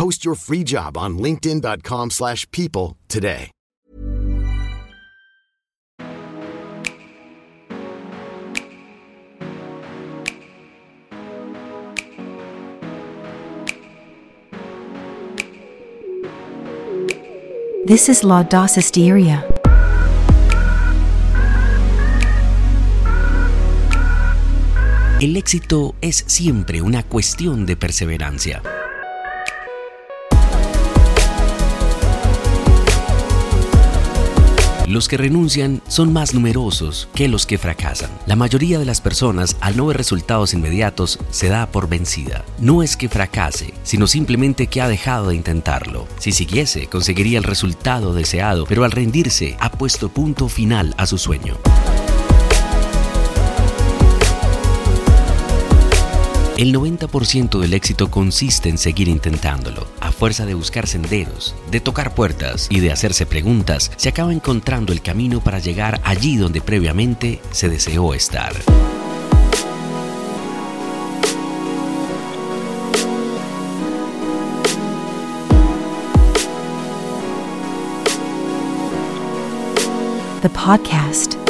Post your free job on linkedin.com/people slash people today. This is Laudace Hysteria. El éxito es siempre una cuestión de perseverancia. Los que renuncian son más numerosos que los que fracasan. La mayoría de las personas, al no ver resultados inmediatos, se da por vencida. No es que fracase, sino simplemente que ha dejado de intentarlo. Si siguiese, conseguiría el resultado deseado, pero al rendirse, ha puesto punto final a su sueño. El 90% del éxito consiste en seguir intentándolo. A fuerza de buscar senderos, de tocar puertas y de hacerse preguntas, se acaba encontrando el camino para llegar allí donde previamente se deseó estar. The podcast.